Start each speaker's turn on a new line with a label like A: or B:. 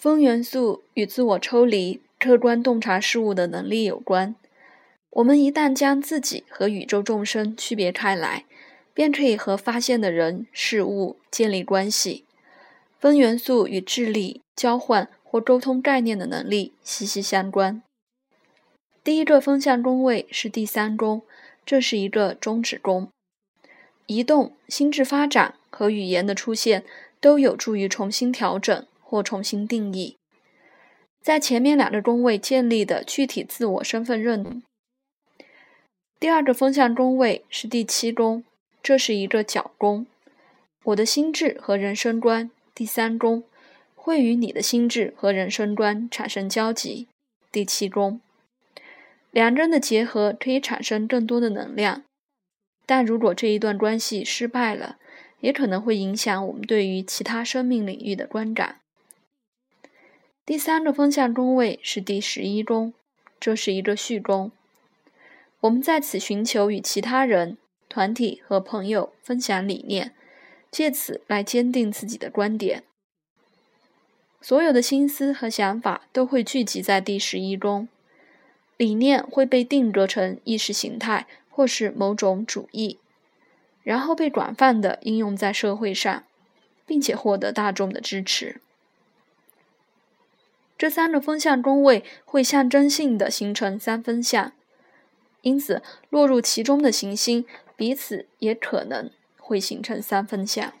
A: 风元素与自我抽离、客观洞察事物的能力有关。我们一旦将自己和宇宙众生区别开来，便可以和发现的人事物建立关系。风元素与智力、交换或沟通概念的能力息息相关。第一个风向宫位是第三宫，这是一个中指宫。移动、心智发展和语言的出现都有助于重新调整或重新定义，在前面两个宫位建立的具体自我身份认同。第二个风向宫位是第七宫，这是一个角宫。我的心智和人生观，第三宫，会与你的心智和人生观产生交集，第七宫。两个人的结合可以产生更多的能量，但如果这一段关系失败了，也可能会影响我们对于其他生命领域的观感。第三个风向宫位是第十一宫，这是一个序宫。我们在此寻求与其他人、团体和朋友分享理念，借此来坚定自己的观点。所有的心思和想法都会聚集在第十一宫，理念会被定格成意识形态或是某种主义，然后被广泛的应用在社会上，并且获得大众的支持。这三个风向宫位会象征性的形成三分相。因此，落入其中的行星彼此也可能会形成三分相。